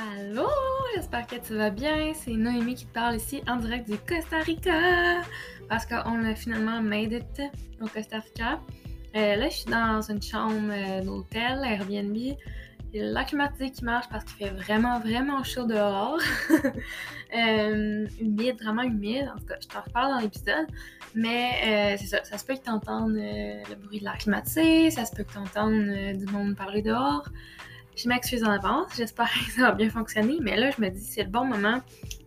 Allô, j'espère que tu vas bien. C'est Noémie qui te parle ici en direct du Costa Rica parce qu'on a finalement made it au Costa Rica. Euh, là, je suis dans une chambre euh, d'hôtel Airbnb. Il y a qui marche parce qu'il fait vraiment, vraiment chaud dehors. euh, humide, vraiment humide. En tout cas, je t'en reparle dans l'épisode. Mais c'est ça, ça se peut que tu entendes le bruit de la climatisée, ça se peut que tu entendes du monde parler dehors. Je m'excuse en avance, j'espère que ça va bien fonctionner, mais là, je me dis c'est le bon moment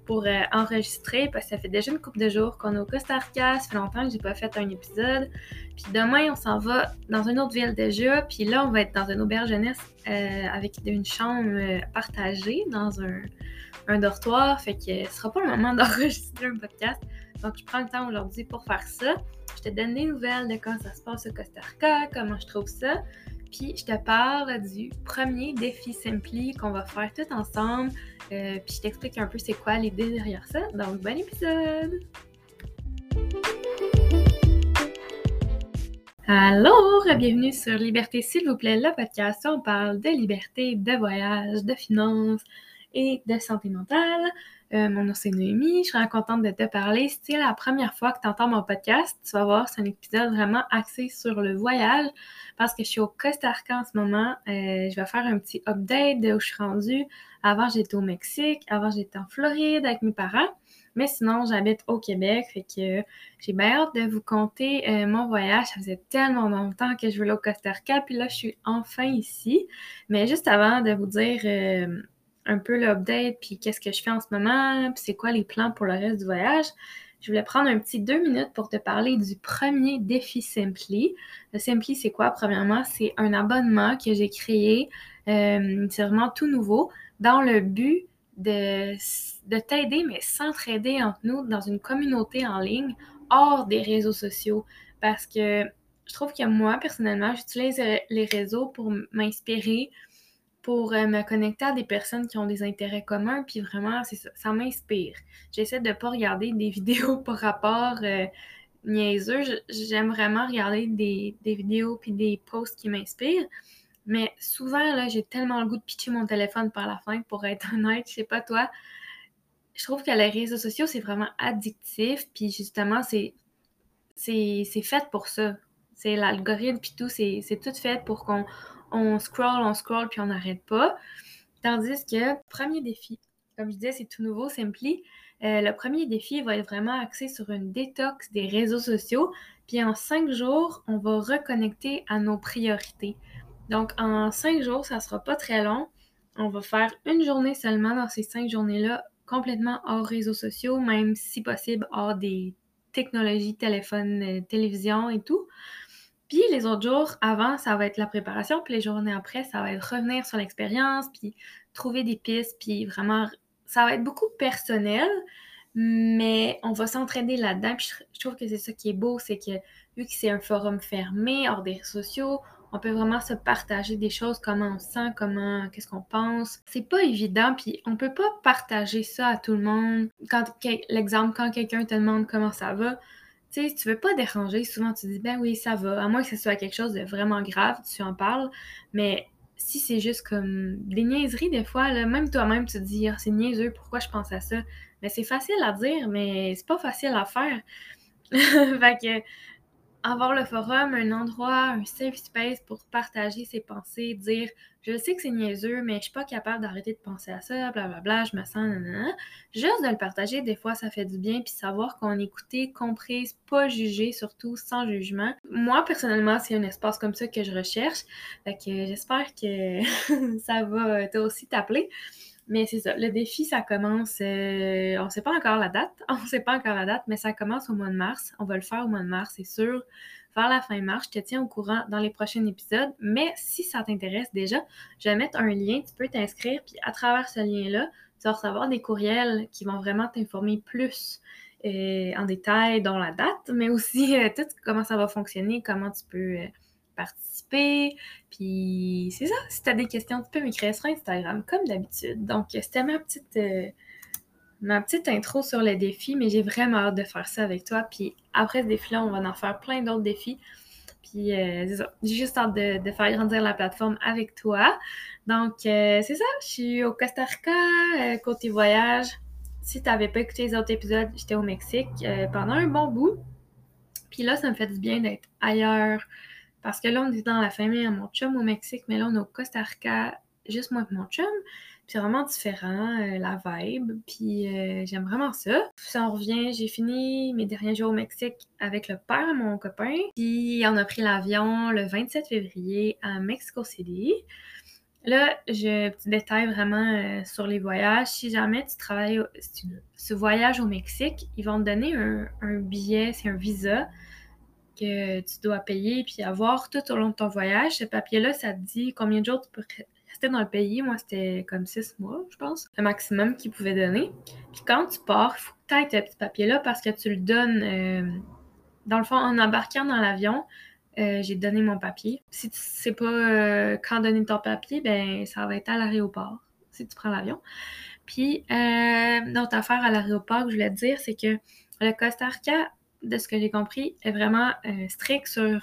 pour euh, enregistrer parce que ça fait déjà une couple de jours qu'on est au Costa Rica, ça fait longtemps que j'ai pas fait un épisode. Puis demain, on s'en va dans une autre ville déjà, puis là, on va être dans une auberge jeunesse euh, avec une chambre euh, partagée dans un, dortoir, fait que ce sera pas le moment d'enregistrer un podcast. Donc, je prends le temps aujourd'hui pour faire ça. Je te donne des nouvelles de quand ça se passe au Costa Rica, comment je trouve ça. Puis je te parle du premier défi Simply qu'on va faire tout ensemble. Euh, puis je t'explique un peu c'est quoi l'idée derrière ça. Donc, bon épisode! Alors, bienvenue sur Liberté, s'il vous plaît, le podcast où on parle de liberté, de voyage, de finances et de santé mentale. Euh, mon nom c'est Noémie, je serais contente de te parler. Si c'est la première fois que tu entends mon podcast, tu vas voir, c'est un épisode vraiment axé sur le voyage parce que je suis au Costa Rica en ce moment. Euh, je vais faire un petit update de où je suis rendue. Avant, j'étais au Mexique, avant, j'étais en Floride avec mes parents. Mais sinon, j'habite au Québec, fait que j'ai bien hâte de vous conter euh, mon voyage. Ça faisait tellement longtemps que je voulais au Costa Rica, puis là, je suis enfin ici. Mais juste avant de vous dire un peu l'update, puis qu'est-ce que je fais en ce moment, puis c'est quoi les plans pour le reste du voyage, je voulais prendre un petit deux minutes pour te parler du premier défi Simply. Le Simply, c'est quoi? Premièrement, c'est un abonnement que j'ai créé. Euh, c'est vraiment tout nouveau dans le but de, de t'aider, mais s'entraider entre nous dans une communauté en ligne hors des réseaux sociaux. Parce que je trouve que moi, personnellement, j'utilise les réseaux pour m'inspirer, pour euh, me connecter à des personnes qui ont des intérêts communs, puis vraiment, ça, ça m'inspire. J'essaie de ne pas regarder des vidéos par rapport euh, niaiseux. J'aime vraiment regarder des, des vidéos puis des posts qui m'inspirent. Mais souvent, là, j'ai tellement le goût de pitcher mon téléphone par la fin, pour être honnête, je sais pas toi. Je trouve que les réseaux sociaux, c'est vraiment addictif, puis justement, c'est fait pour ça. C'est l'algorithme, puis tout, c'est tout fait pour qu'on on scroll, on scroll, puis on n'arrête pas. Tandis que, premier défi, comme je disais, c'est tout nouveau, Simply. Euh, le premier défi va être vraiment axé sur une détox des réseaux sociaux. Puis en cinq jours, on va reconnecter à nos priorités. Donc, en cinq jours, ça sera pas très long. On va faire une journée seulement dans ces cinq journées-là, complètement hors réseaux sociaux, même si possible hors des technologies, téléphone, euh, télévision et tout. Puis les autres jours, avant, ça va être la préparation, puis les journées après, ça va être revenir sur l'expérience, puis trouver des pistes, puis vraiment, ça va être beaucoup personnel, mais on va s'entraîner là-dedans. Je trouve que c'est ça qui est beau, c'est que vu que c'est un forum fermé, hors des réseaux sociaux, on peut vraiment se partager des choses, comment on sent, comment, qu'est-ce qu'on pense. C'est pas évident, puis on peut pas partager ça à tout le monde. Quand l'exemple, quand quelqu'un te demande comment ça va, tu sais, tu veux pas déranger, souvent tu dis ben oui, ça va, à moins que ce soit quelque chose de vraiment grave, tu en parles, mais si c'est juste comme des niaiseries des fois, même toi-même tu te dis ah, c'est niaiseux, pourquoi je pense à ça? Mais c'est facile à dire, mais c'est pas facile à faire. fait que avoir le forum, un endroit, un safe space pour partager ses pensées, dire je sais que c'est niaiseux, mais je suis pas capable d'arrêter de penser à ça, blablabla, bla, bla, je me sens nanana. Juste de le partager, des fois, ça fait du bien, puis savoir qu'on est écouté, comprise, pas jugé, surtout sans jugement. Moi, personnellement, c'est un espace comme ça que je recherche. Fait que j'espère que ça va toi aussi t'appeler. Mais c'est ça, le défi, ça commence, euh, on sait pas encore la date, on sait pas encore la date, mais ça commence au mois de mars. On va le faire au mois de mars, c'est sûr. Vers la fin mars, je te tiens au courant dans les prochains épisodes. Mais si ça t'intéresse déjà, je vais mettre un lien, tu peux t'inscrire, puis à travers ce lien-là, tu vas recevoir des courriels qui vont vraiment t'informer plus euh, en détail, dans la date, mais aussi euh, tout comment ça va fonctionner, comment tu peux euh, participer. Puis c'est ça, si tu as des questions, tu peux m'écrire sur Instagram comme d'habitude. Donc c'était ma petite ma petite intro sur le défi, mais j'ai vraiment hâte de faire ça avec toi. Puis après ce défi-là, on va en faire plein d'autres défis Puis euh. J'ai juste hâte de, faire grandir la plateforme avec toi. Donc, euh, c'est ça. Je suis au Costa Rica, euh, côté voyage. Si tu n'avais pas écouté les autres épisodes, j'étais au Mexique pendant un bon bout. Puis là, ça me fait du bien d'être ailleurs. Parce que là, on est dans la famille à mon chum au Mexique, mais là, on est au Costa Rica, juste moi et mon chum c'est vraiment différent, euh, la vibe. Puis euh, j'aime vraiment ça. Si on revient, j'ai fini mes derniers jours au Mexique avec le père mon copain. Puis on a pris l'avion le 27 février à Mexico City. Là, je petit détail vraiment euh, sur les voyages. Si jamais tu travailles, si tu, voyages au Mexique, ils vont te donner un, un billet, c'est un visa que tu dois payer puis avoir tout au long de ton voyage. Ce papier-là, ça te dit combien de jours tu peux dans le pays, moi, c'était comme six mois, je pense, le maximum qu'ils pouvaient donner. Puis quand tu pars, il faut que tu aies ce petit papier-là parce que tu le donnes, euh, dans le fond, en embarquant dans l'avion, euh, j'ai donné mon papier. Si tu sais pas euh, quand donner ton papier, ben ça va être à l'aéroport, si tu prends l'avion. Puis, notre affaire à l'aéroport que je voulais te dire, c'est que le Costa Rica, de ce que j'ai compris, est vraiment strict sur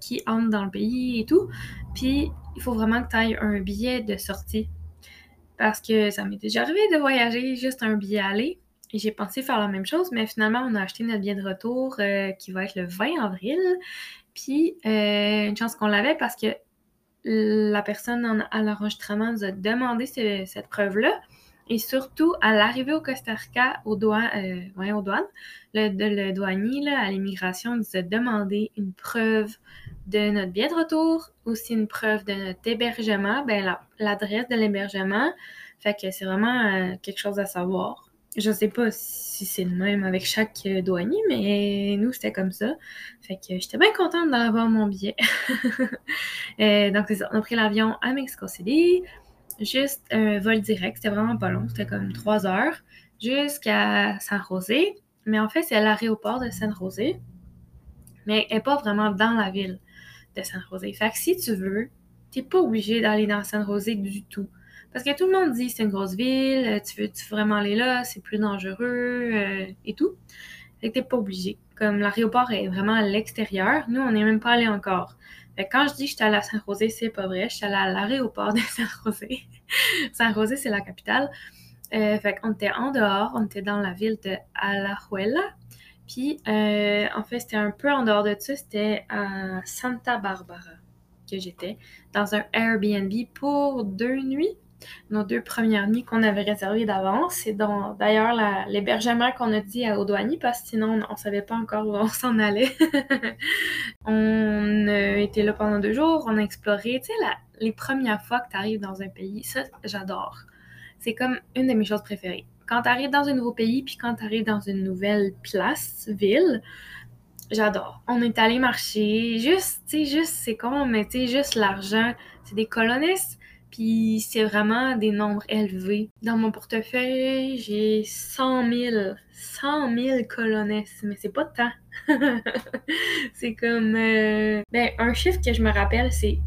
qui entre dans le pays et tout. Puis, il faut vraiment que tu ailles un billet de sortie. Parce que ça m'est déjà arrivé de voyager juste un billet aller. Et j'ai pensé faire la même chose, mais finalement, on a acheté notre billet de retour euh, qui va être le 20 avril. Puis, euh, une chance qu'on l'avait parce que la personne à l'enregistrement nous a demandé cette preuve-là. Et surtout, à l'arrivée au Costa Rica, au douane, euh, aux douanes, le, le douanier à l'immigration nous a demandé une preuve de notre billet de retour, aussi une preuve de notre hébergement, ben l'adresse de l'hébergement. Fait que c'est vraiment euh, quelque chose à savoir. Je sais pas si c'est le même avec chaque euh, douanier, mais nous, c'était comme ça. Fait que j'étais bien contente d'avoir mon billet. Euh, donc, c'est ça. On a pris l'avion à Mexico City. Juste un vol direct. C'était vraiment pas long. C'était comme trois heures. Jusqu'à San José. Mais en fait, c'est à l'aéroport de San José. Mais elle n'est pas vraiment dans la ville de San José. Fait que si tu veux, t'es pas obligé d'aller dans San José du tout. Parce que tout le monde dit c'est une grosse ville, tu veux, tu vraiment aller là, c'est plus dangereux euh, et tout. Fait que t'es pas obligé. Comme l'aéroport est vraiment à l'extérieur, nous on n'est même pas allé encore. Quand je dis que je suis allée à San José, c'est pas vrai. Je suis allée à l'aéroport de San José. San José, c'est la capitale. Euh, fait qu'on était en dehors, on était dans la ville de Alajuela. Puis, euh, en fait, c'était un peu en dehors de ça, c'était à Santa Barbara que j'étais, dans un Airbnb pour deux nuits. Nos deux premières nuits qu'on avait réservées d'avance. C'est d'ailleurs l'hébergement qu'on a dit à douanier parce que sinon on ne savait pas encore où on s'en allait. on été là pendant deux jours, on a exploré. Tu sais, les premières fois que tu arrives dans un pays, ça, j'adore. C'est comme une de mes choses préférées quand tu arrives dans un nouveau pays, puis quand tu arrives dans une nouvelle place, ville, j'adore. On est allé marcher, juste, tu sais, juste, c'est con, mais tu sais, juste l'argent, c'est des colonistes, puis c'est vraiment des nombres élevés. Dans mon portefeuille, j'ai 100 000, 100 000 colonistes, mais c'est pas temps. c'est comme, euh, ben, un chiffre que je me rappelle, c'est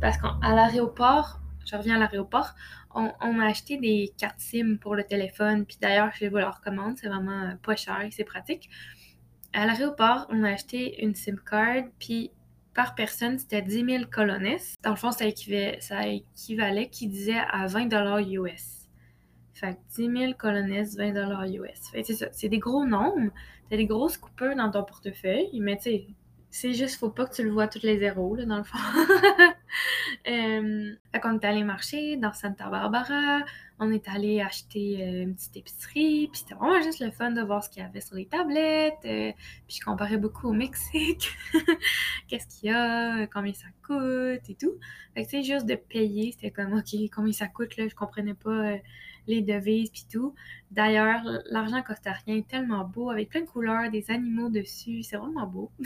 parce qu'à l'aéroport, je reviens à l'aéroport, on, m'a acheté des cartes SIM pour le téléphone. Puis d'ailleurs, je vous le recommande. C'est vraiment pas cher et c'est pratique. À l'aéroport, on a acheté une SIM card. Puis par personne, c'était 10 000 colones. Dans le fond, ça équivalait, qui disait à 20 US. Fait que 10 000 colones, 20 US. Fait c'est ça. C'est des gros nombres. T'as des grosses coupures dans ton portefeuille. Mais tu sais, c'est juste, faut pas que tu le vois tous les zéros, là, dans le fond. euh, fait qu'on est allé marcher dans Santa Barbara, on est allé acheter euh, une petite épicerie, puis c'était vraiment juste le fun de voir ce qu'il y avait sur les tablettes, euh, puis je comparais beaucoup au Mexique, qu'est-ce qu'il y a, combien ça coûte et tout. Fait que, juste de payer, c'était comme, OK, combien ça coûte, là, je comprenais pas euh, les devises puis tout. D'ailleurs, l'argent costarien est tellement beau, avec plein de couleurs, des animaux dessus, c'est vraiment beau.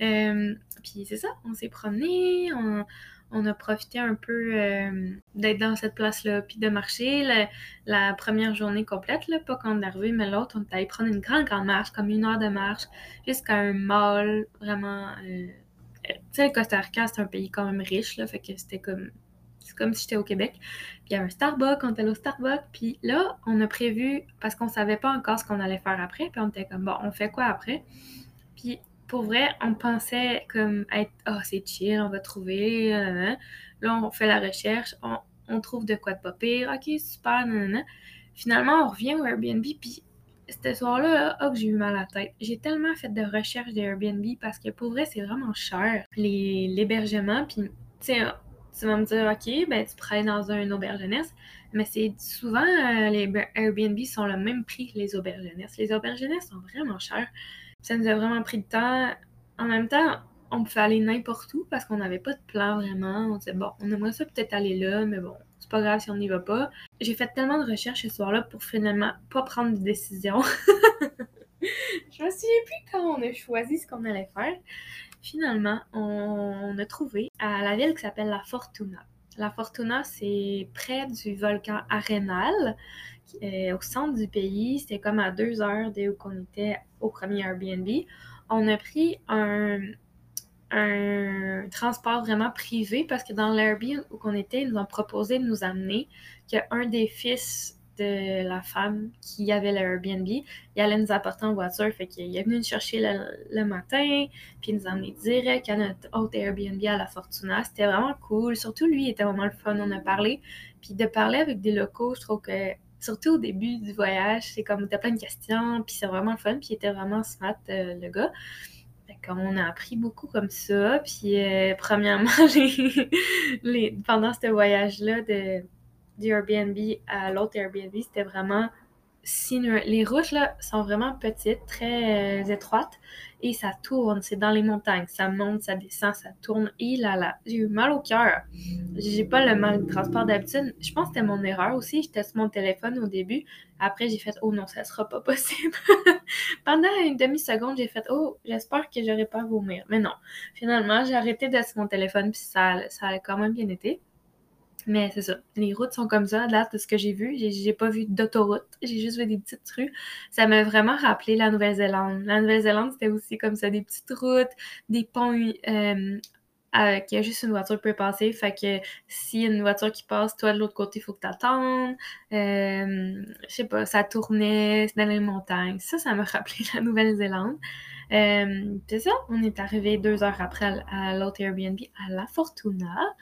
Euh, puis c'est ça, on s'est promené, on, a profité un peu euh, d'être dans cette place-là, puis de marcher la, première journée complète, pas quand on est arrivé, mais l'autre, on est allé prendre une grande, grande marche, comme une heure de marche, jusqu'à un mall, vraiment... Euh, tu sais, le Costa Rica, c'est un pays quand même riche, là, fait que c'était comme c'est comme si j'étais au Québec. Puis il y avait un Starbucks, on était allé au Starbucks. Puis là, on a prévu, parce qu'on savait pas encore ce qu'on allait faire après, puis on était comme, bon, on fait quoi après? Puis pour vrai, on pensait comme être Ah, c'est chill, on va trouver. Là, on fait la recherche, on, trouve de quoi de pas pire. Ok, super, Finalement, on revient au Airbnb, puis ce soir-là, oh, j'ai eu mal à la tête. J'ai tellement fait de recherches d'Airbnb parce que pour vrai, c'est vraiment cher, l'hébergement. Puis, tu sais, tu vas me dire, OK, ben, tu pourrais dans un auberge jeunesse, mais c'est souvent, euh, les Airbnb sont le même prix que les auberges. Les auberges sont vraiment chers. Ça nous a vraiment pris de temps. En même temps, on pouvait aller n'importe où parce qu'on n'avait pas de plan vraiment. On disait, bon, on aimerait ça peut-être aller là, mais bon, c'est pas grave si on n'y va pas. J'ai fait tellement de recherches ce soir-là pour finalement pas prendre de décision. Je me souviens plus quand on a choisi ce qu'on allait faire. Finalement, on a trouvé à la ville qui s'appelle La Fortuna. La Fortuna, c'est près du volcan Arenal, au centre du pays. C'était comme à deux heures de où était au premier Airbnb. On a pris un, un transport vraiment privé parce que dans l'Airbnb où on était, ils nous ont proposé de nous amener qu'un des fils de la femme qui avait l'Airbnb, il allait nous apporter en voiture. Fait qu'il est venu nous chercher le, matin, puis il nous a emmené direct à notre autre Airbnb à la Fortuna. C'était vraiment cool. Surtout lui, il était vraiment le fun. On a parlé. Puis de parler avec des locaux, je trouve que surtout au début du voyage, c'est comme t'as plein de questions, puis c'est vraiment le fun. Puis il était vraiment smart, euh, le gars. On a appris beaucoup comme ça. Puis, euh, premièrement, les, pendant ce voyage-là de, du Airbnb à l'autre Airbnb, c'était vraiment les routes là sont vraiment petites, très euh, étroites et ça tourne, c'est dans les montagnes, ça monte, ça descend, ça tourne et là là, j'ai eu mal au cœur. J'ai pas le mal de transport d'habitude. Je pense que c'était mon erreur aussi, je teste mon téléphone au début. Après j'ai fait oh non, ça sera pas possible. Pendant une demi-seconde, j'ai fait oh, j'espère que j'aurai pas à vomir. Mais non. Finalement, j'ai arrêté de tester mon téléphone puis ça a quand même bien été. Mais c'est ça. Les routes sont comme ça, là, de ce que j'ai vu. J'ai pas vu d'autoroute. J'ai juste vu des petites rues. Ça m'a vraiment rappelé la Nouvelle-Zélande. La Nouvelle-Zélande, c'était aussi comme ça, des petites routes, des ponts euh, a juste une voiture peut passer. Fait que s'il y a une voiture qui passe, toi de l'autre côté, il faut que tu attendes. Euh, je sais pas, ça tournait dans les montagnes. Ça, ça m'a rappelé la Nouvelle-Zélande. Euh, c'est ça, on est arrivé deux heures après à, l'autre Airbnb à La Fortuna.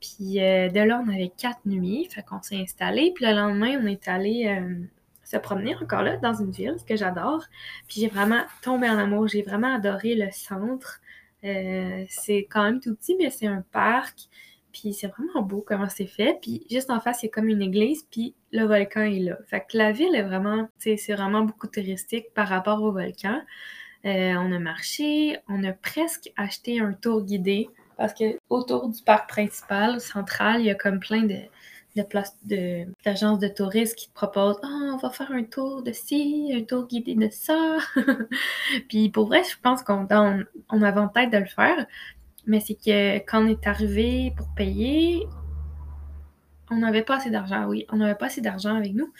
Puis euh, de là, on avait quatre nuits, fait qu'on s'est installé. Puis le lendemain, on est allé euh, se promener encore là dans une ville, ce que j'adore. Puis j'ai vraiment tombé en amour, j'ai vraiment adoré le centre. c'est quand même tout petit, mais c'est un parc. Puis c'est vraiment beau comment c'est fait. Puis juste en face, c'est comme une église, puis le volcan est là. Fait que la ville est vraiment, c'est vraiment beaucoup touristique par rapport au volcan. Euh, on a marché, on a presque acheté un tour guidé parce que autour du parc principal, central, il y a comme plein de, d'agences de, touristes qui te proposent oh, on va faire un tour de ci, un tour guidé de ça. Puis pour vrai, je pense qu'on on, en tête de le faire, mais c'est que quand on est arrivé pour payer, on n'avait pas assez d'argent, oui, on n'avait pas assez d'argent avec nous.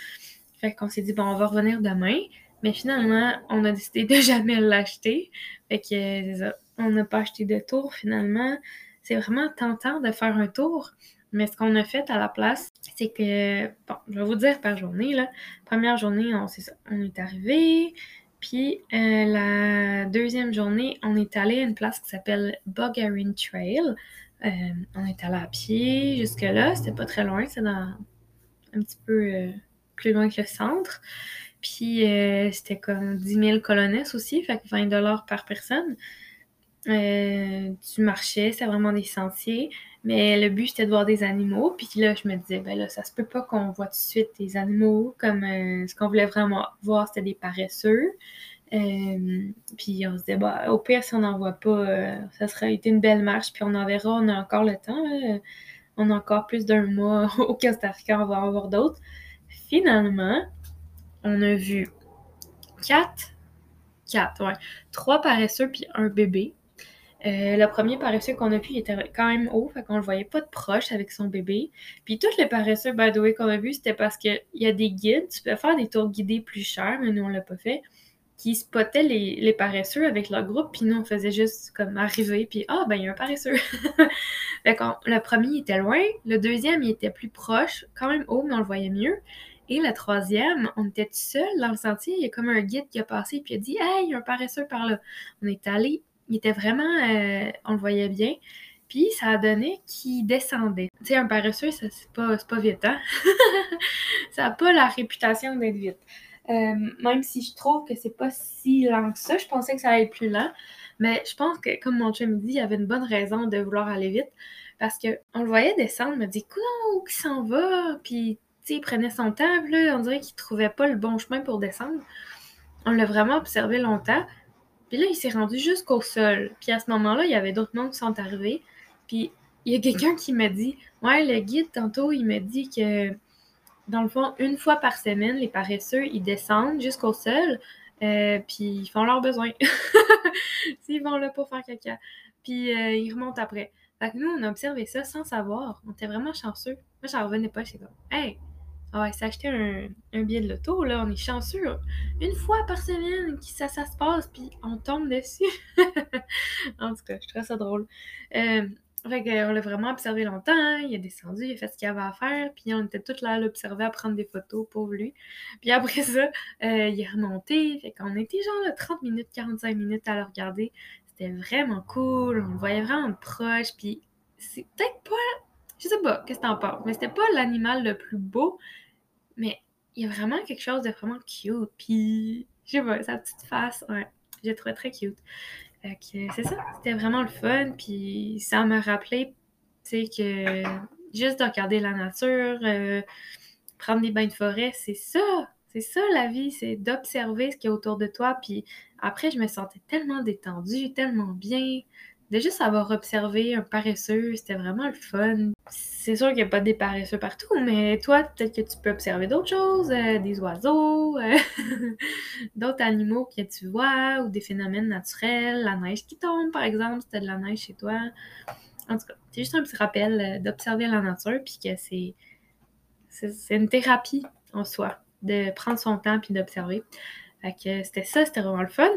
Fait qu'on s'est dit, bon, on va revenir demain. Mais finalement, on a décidé de jamais l'acheter. Fait que on n'a pas acheté de tour finalement. C'est vraiment tentant de faire un tour. Mais ce qu'on a fait à la place, c'est que, bon, je vais vous dire par journée, là. Première journée, on, est, on est arrivé. Puis euh, la deuxième journée, on est allé à une place qui s'appelle Bugarin Trail. Euh, on est allé à pied jusque-là. C'était pas très loin, c'est dans un petit peu euh, plus loin que le centre. Puis euh, c'était comme 10 000 colonnes aussi, fait que 20 dollars par personne. Euh, tu marchais, c'était vraiment des sentiers, mais le but c'était de voir des animaux. Puis là, je me disais, ben là, ça se peut pas qu'on voit tout de suite des animaux, comme euh, ce qu'on voulait vraiment voir, c'était des paresseux. puis on se disait, bah, au pire, si on n'en voit pas, ça serait été une belle marche, puis on en verra, on a encore le temps. on a encore plus d'un mois au Costa Rica, on va en voir d'autres. Finalement, on a vu quatre, quatre, ouais, trois paresseux puis un bébé. Euh, le premier paresseux qu'on a vu, il était quand même haut, fait qu'on le voyait pas de proche avec son bébé. Puis tous les paresseux, by the way, qu'on a vu, c'était parce qu'il y a des guides, tu peux faire des tours guidés plus chers, mais nous on l'a pas fait, qui spottaient les, les paresseux avec leur groupe, puis nous on faisait juste comme arriver, puis ah ben il y a un paresseux. fait le premier était loin, le deuxième il était plus proche, quand même haut, mais on le voyait mieux. Et la troisième, on était tout seul dans le sentier. Il y a comme un guide qui a passé puis il a dit Hey, il y a un paresseux par là. On est allé il était vraiment, euh, on le voyait bien. Puis ça a donné qu'il descendait. Tu sais, un paresseux, c'est pas, pas vite, hein? ça n'a pas la réputation d'être vite. Euh, même si je trouve que c'est pas si lent que ça, je pensais que ça allait être plus lent. Mais je pense que, comme mon chum me dit, il y avait une bonne raison de vouloir aller vite. Parce que on le voyait descendre, me dit, où qui s'en va? Puis, il prenait son temps, là, on dirait qu'il trouvait pas le bon chemin pour descendre. On l'a vraiment observé longtemps. Puis là, il s'est rendu jusqu'au sol. Puis à ce moment-là, il y avait d'autres mondes qui sont arrivés. Puis il y a quelqu'un qui m'a dit Ouais, le guide, tantôt, il m'a dit que dans le fond, une fois par semaine, les paresseux, ils descendent jusqu'au sol. Euh, puis ils font leurs besoins. Ils vont là pour faire caca. Puis euh, ils remontent après. Fait que nous, on a observé ça sans savoir. On était vraiment chanceux. Moi, j'en revenais pas. J'étais comme, hey, on va s'acheter un, un, billet de loto, là. On est chanceux. Une fois par semaine, ça, ça se passe, puis on tombe dessus. en tout cas, je trouve ça drôle. Euh, fait qu'on l'a vraiment observé longtemps. Hein. Il est descendu, il a fait ce qu'il avait à faire. Puis on était tous là à l'observer, à prendre des photos, pour lui. Puis après ça, euh, il est remonté. Fait qu'on était genre 30 minutes, 45 minutes à le regarder. C'était vraiment cool. On le voyait vraiment proche. Puis c'est peut-être pas. Je sais pas, qu'est-ce que t'en penses? Mais c'était pas l'animal le plus beau. Mais il y a vraiment quelque chose de vraiment cute. Puis, je sais pas, sa petite face, ouais. J'ai trouvé très cute c'est ça, c'était vraiment le fun. Puis ça m'a rappelé, tu sais, que juste de regarder la nature, euh, prendre des bains de forêt, c'est ça. C'est ça la vie, c'est d'observer ce qui est autour de toi. Puis après, je me sentais tellement détendue, tellement bien de juste avoir observé un paresseux, c'était vraiment le fun. C'est sûr qu'il n'y a pas des paresseux partout, mais toi, peut-être que tu peux observer d'autres choses, euh, des oiseaux, euh, d'autres animaux que tu vois, ou des phénomènes naturels, la neige qui tombe, par exemple, si tu de la neige chez toi. En tout cas, c'est juste un petit rappel euh, d'observer la nature, puis que c'est, c'est, une thérapie en soi, de prendre son temps puis d'observer. Fait que c'était ça, c'était vraiment le fun.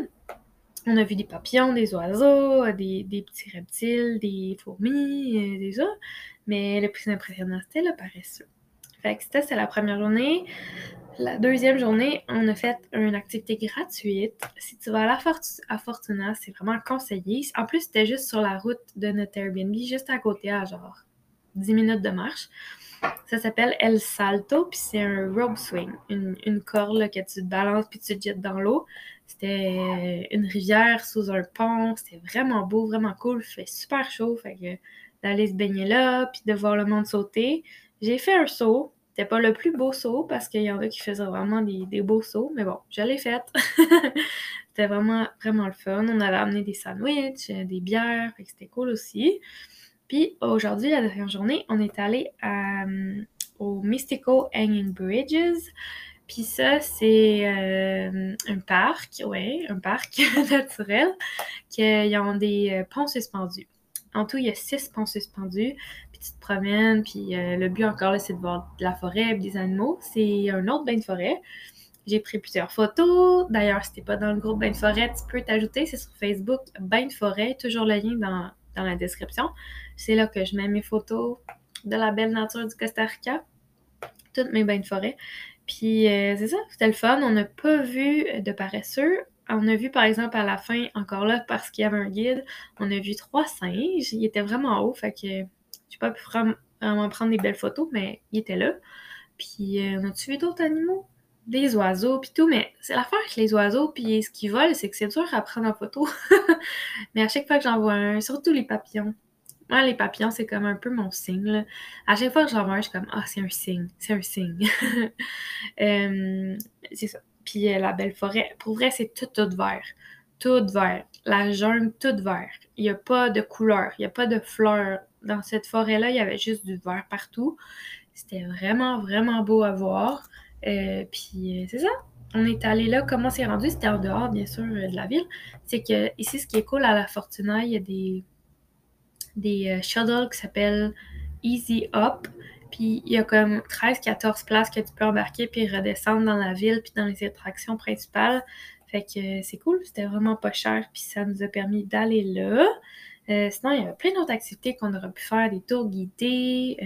On a vu des papillons, des oiseaux, des, petits reptiles, des fourmis, euh, des oiseaux. Mais le plus impressionnant, c'était le paresseux. Fait que c'était la première journée. La deuxième journée, on a fait une activité gratuite. Si tu vas à Fortuna, c'est vraiment conseillé. En plus, c'était juste sur la route de notre Airbnb, juste à côté, à genre 10 minutes de marche. Ça s'appelle El Salto, puis c'est un rope swing, une, corde que tu te balances puis tu te jettes dans l'eau. C'était une rivière sous un pont, c'était vraiment beau, vraiment cool, il fait super chaud, fait que d'aller se baigner là, puis de voir le monde sauter. J'ai fait un saut, c'était pas le plus beau saut parce qu'il y en a qui faisaient vraiment des, beaux sauts, mais bon, je l'ai fait. c'était vraiment, vraiment le fun. On avait amené des sandwichs, des bières, c'était cool aussi. Puis aujourd'hui, la dernière journée, on est allé euh, au Mystical Hanging Bridges. Puis ça, c'est euh, un parc, ouais, un parc naturel, qui ont des euh, ponts suspendus. En tout, il y a six ponts suspendus, puis tu te promènes, puis le but encore c'est de voir de la forêt, des animaux. C'est un autre bain de forêt. J'ai pris plusieurs photos. D'ailleurs, si t'es pas dans le groupe Bain de forêt, tu peux t'ajouter. C'est sur Facebook, Bain de forêt. Toujours le lien dans, dans la description. C'est là que je mets mes photos de la belle nature du Costa Rica, toutes mes bains de forêt. Puis euh, c'est ça, c'était le fun. On n'a pas vu de paresseux. On a vu par exemple à la fin, encore là, parce qu'il y avait un guide, on a vu trois singes. Il était vraiment haut, fait que j'ai pas pu vraiment prendre des belles photos, mais il était là. Puis euh, on a tué d'autres animaux? Des oiseaux, puis tout, mais c'est l'affaire avec les oiseaux, puis ce qu'ils volent, c'est que c'est dur à prendre en photo. mais à chaque fois que j'en vois un, surtout les papillons, moi, les papillons, c'est comme un peu mon signe. À chaque fois que j'en vois je suis comme Ah, c'est un signe, c'est un signe. Euh, c'est ça. Puis euh, la belle forêt, pour vrai, c'est tout, tout vert. Tout vert. La jungle, tout vert. Il n'y a pas de couleur, il n'y a pas de fleurs. Dans cette forêt-là, il y avait juste du vert partout. C'était vraiment, vraiment beau à voir. Euh, puis c'est ça. On est allé là. Comment c'est rendu? C'était en dehors, bien sûr, de la ville. C'est que ici, ce qui est cool à la Fortuna, il y a des des euh, shuttles qui s'appellent Easy Up. Puis il y a comme 13-14 places que tu peux embarquer puis redescendre dans la ville puis dans les attractions principales. Fait que euh, c'est cool, c'était vraiment pas cher puis ça nous a permis d'aller là. Euh, sinon, il y a plein d'autres activités qu'on aurait pu faire, des tours guidés,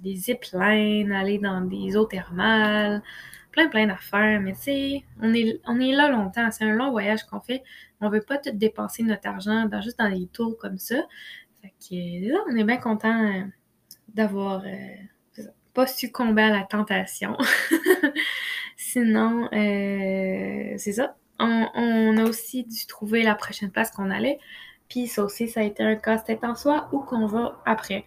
des ziplines, aller dans des eaux thermales. plein, plein d'affaires. Mais tu sais, on est, on est là longtemps. C'est un long voyage qu'on fait. On veut pas tout dépenser notre argent dans, juste dans des tours comme ça. Fait que là, on est bien content euh, d'avoir euh, pas succombé à la tentation. Sinon, euh, c'est ça. On, a aussi dû trouver la prochaine place qu'on allait. Puis ça aussi, ça a été un casse-tête en soi où qu'on va après.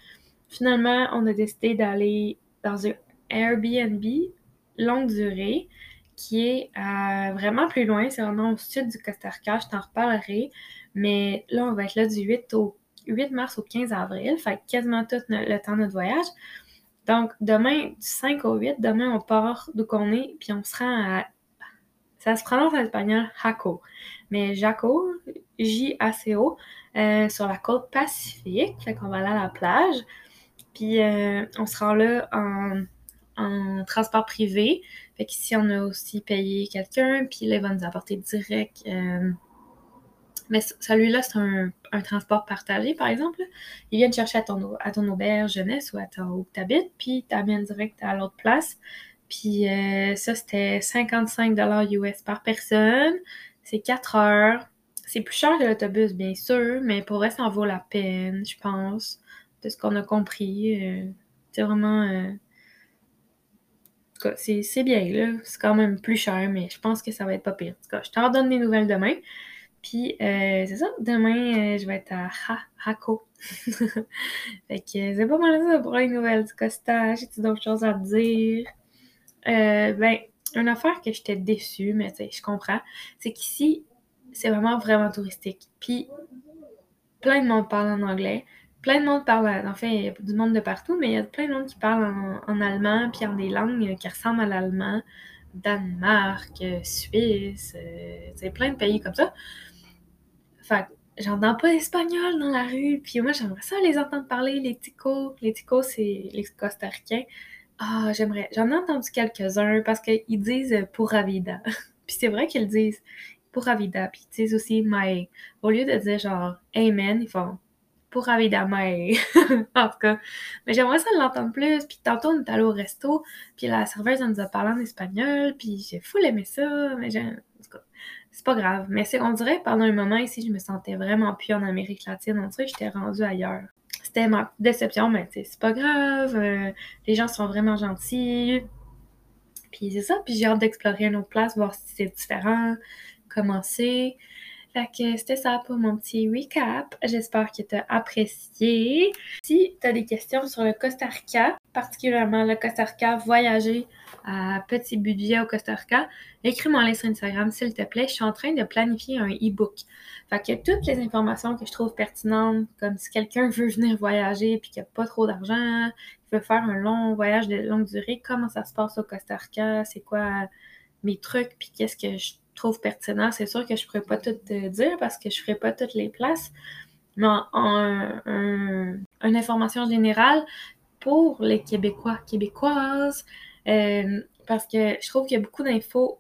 Finalement, on a décidé d'aller dans un Airbnb longue durée qui est vraiment plus loin. C'est vraiment au sud du Costa Rica. Je t'en reparlerai. Mais là, on va être là du 8, au, 8 mars au 15 avril. Fait quasiment tout le temps de notre voyage. Donc, demain, du 5 au 8, demain, on part d'où qu'on est, puis on se rend à. Ça se prononce en espagnol Jaco. Mais Jaco, J-A-C-O, euh, sur la côte pacifique. Fait qu'on va aller à la plage. Puis euh, on se rend là en, transport privé. Fait qu'ici, on a aussi payé quelqu'un, puis là, il va nous apporter direct. Euh, mais celui-là, c'est un, transport partagé, par exemple. Il vient te chercher à ton, à ton auberge jeunesse ou à ton, où tu habites, puis t'amène direct à l'autre place. Puis euh, ça, c'était 55 US par personne. C'est 4 heures. C'est plus cher que l'autobus, bien sûr, mais pour vrai, ça en vaut la peine, je pense de ce qu'on a compris. Euh, c'est vraiment. Euh, c'est bien, là. C'est quand même plus cher, mais je pense que ça va être pas pire. En tout cas, je t'en donne des nouvelles demain. Puis, euh, c'est ça. Demain, je vais être à ha Hako. fait que c'est pas mal ça pour les nouvelles du Costa. J'ai d'autres choses à te dire. ben, une affaire que j'étais déçue, mais tu sais, je comprends, c'est qu'ici, c'est vraiment, vraiment touristique. Puis, plein de monde parle en anglais plein de monde parle, en il y a du monde de partout, mais il y a plein de monde qui parle en, allemand, puis en des langues qui ressemblent à l'allemand. Danemark, Suisse, c'est euh, plein de pays comme ça. Fait j'entends pas l'espagnol dans la rue, puis moi, j'aimerais ça les entendre parler, les ticos. Les ticos, c'est les costaricains. Ah, j'aimerais. J'en ai entendu quelques-uns parce qu'ils disent pour vida. puis c'est vrai qu'ils disent pour vida, puis ils disent aussi my. Au lieu de dire genre amen, ils font pour évidemment. en tout cas. Mais j'aimerais ça l'entendre plus. Puis tantôt, on est allé au resto, puis la serveuse, elle nous a parlé en espagnol, puis j'ai full aimé ça, mais j'ai... C'est pas grave. Mais c'est, on dirait, pendant un moment ici, je me sentais vraiment plus en Amérique latine. On dirait que j'étais rendue ailleurs. C'était ma déception, mais c'est pas grave. Euh, les gens sont vraiment gentils. Puis c'est ça. Puis j'ai hâte d'explorer une autre place, voir si c'est différent, commencer. Fait que c'était ça pour mon petit recap. J'espère que tu as apprécié. Si tu as des questions sur le Costa Rica, particulièrement le Costa Rica, voyager à petit budget au Costa Rica, écris-moi sur Instagram s'il te plaît. Je suis en train de planifier un e-book. Fait que toutes les informations que je trouve pertinentes, comme si quelqu'un veut venir voyager puis qu'il n'y a pas trop d'argent, il veut faire un long voyage de longue durée, comment ça se passe au Costa Rica, c'est quoi mes trucs, puis qu'est-ce que je trouve pertinent. C'est sûr que je ne pourrais pas tout te dire parce que je ne ferai pas toutes les places. Mais en, une information générale pour les Québécois, Québécoises, euh, parce que je trouve qu'il y a beaucoup d'infos.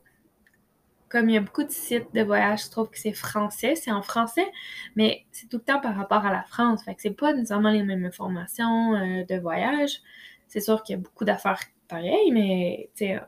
Comme il y a beaucoup de sites de voyage, je trouve que c'est français, c'est en français, mais c'est tout le temps par rapport à la France. Fait que c'est pas nécessairement les mêmes informations euh, de voyage. C'est sûr qu'il y a beaucoup d'affaires pareilles, mais c'est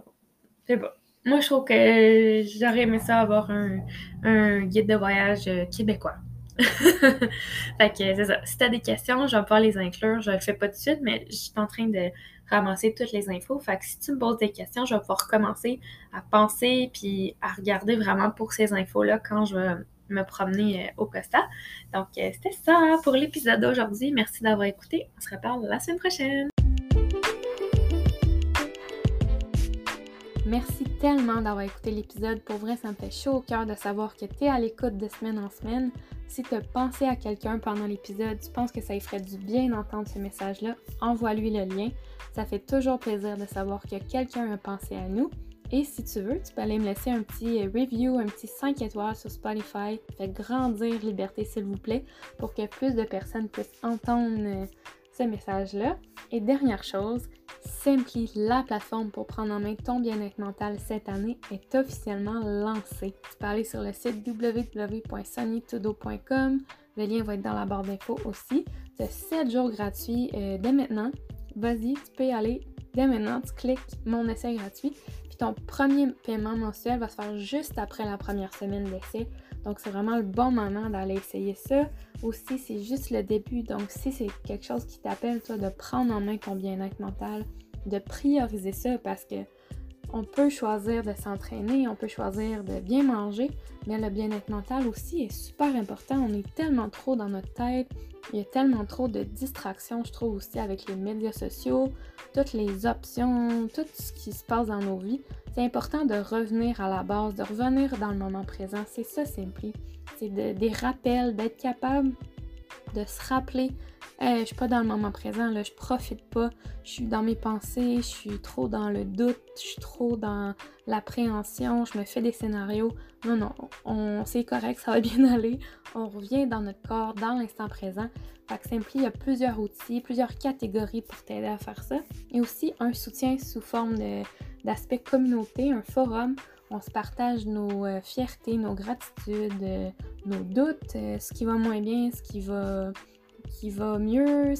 pas moi, je trouve que j'aurais aimé ça avoir un, guide de voyage euh, québécois. fait que c'est ça. Si tu as des questions, je vais pas les inclure. Je le fais pas tout de suite, mais je suis en train de ramasser toutes les infos. Fait que si tu me poses des questions, je vais pouvoir commencer à penser puis à regarder vraiment pour ces infos-là quand je vais me promener euh, au Costa. Donc, euh, c'était ça pour l'épisode d'aujourd'hui. Merci d'avoir écouté. On se reparle la semaine prochaine. Merci tellement d'avoir écouté l'épisode. Pour vrai, ça me fait chaud au cœur de savoir que tu es à l'écoute de semaine en semaine. Si tu as pensé à quelqu'un pendant l'épisode, tu penses que ça lui ferait du bien d'entendre ce message-là, envoie-lui le lien. Ça fait toujours plaisir de savoir que quelqu'un a pensé à nous. Et si tu veux, tu peux aller me laisser un petit review, un petit 5 étoiles sur Spotify. Fait grandir Liberté, s'il vous plaît, pour que plus de personnes puissent entendre euh, ce message-là. Et dernière chose, Simply, la plateforme pour prendre en main ton bien-être mental cette année, est officiellement lancée. Tu peux aller sur le site www.sunnytodo.com. Le lien va être dans la barre d'infos aussi. Tu as 7 jours gratuits euh, dès maintenant. Vas-y, tu peux y aller dès maintenant. Tu cliques mon essai gratuit. Puis ton premier paiement mensuel va se faire juste après la première semaine d'essai. Donc, c'est vraiment le bon moment d'aller essayer ça. Aussi, c'est juste le début. Donc, si c'est quelque chose qui t'appelle, toi, de prendre en main ton bien-être mental, de prioriser ça parce que on peut choisir de s'entraîner, on peut choisir de bien manger, mais le bien-être mental aussi est super important. On est tellement trop dans notre tête, il y a tellement trop de distractions, je trouve aussi avec les médias sociaux, toutes les options, tout ce qui se passe dans nos vies. C'est important de revenir à la base, de revenir dans le moment présent. C'est ça, Simply. C'est des rappels, d'être capable de se rappeler je suis pas dans le moment présent, là, je profite pas, je suis dans mes pensées, je suis trop dans le doute, je suis trop dans l'appréhension, je me fais des scénarios. Non, non, on, c'est correct, ça va bien aller. On revient dans notre corps, dans l'instant présent. Fait que Simply, il y a plusieurs outils, plusieurs catégories pour t'aider à faire ça. Et aussi un soutien sous forme d'aspect communauté, un forum on se partage nos euh, fiertés, nos gratitudes, euh, nos doutes, euh, ce qui va moins bien, ce qui va qui va mieux,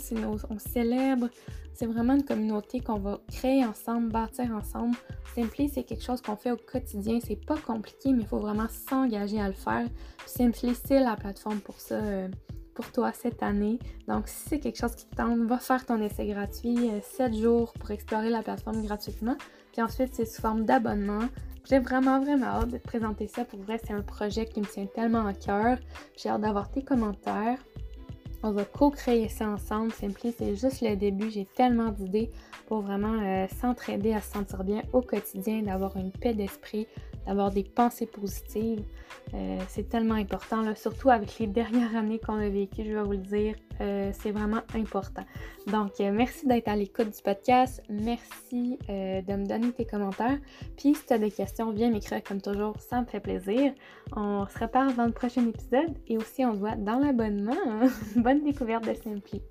on célèbre. C'est vraiment une communauté qu'on va créer ensemble, bâtir ensemble. Simply, c'est quelque chose qu'on fait au quotidien. C'est pas compliqué, mais il faut vraiment s'engager à le faire. Simply, c'est la plateforme pour ça, euh, pour toi cette année. Donc, si c'est quelque chose qui te tente, va faire ton essai gratuit, 7 euh, jours pour explorer la plateforme gratuitement. Puis ensuite, c'est sous forme d'abonnement. J'ai vraiment, vraiment hâte de te présenter ça. Pour vrai, c'est un projet qui me tient tellement à cœur. J'ai hâte d'avoir tes commentaires. On va co-créer ça ensemble. Simply, c'est juste le début. J'ai tellement d'idées pour vraiment euh, s'entraider à se sentir bien au quotidien, d'avoir une paix d'esprit, d'avoir des pensées positives. Euh, c'est tellement important, là, surtout avec les dernières années qu'on a vécues, je vais vous le dire. Euh, c'est vraiment important. Donc, merci d'être à l'écoute du podcast. Merci de me donner tes commentaires. Puis, si tu as des questions, viens m'écrire comme toujours, ça me fait plaisir. On se reparle dans le prochain épisode et aussi on se voit dans l'abonnement. Bonne découverte de Simply.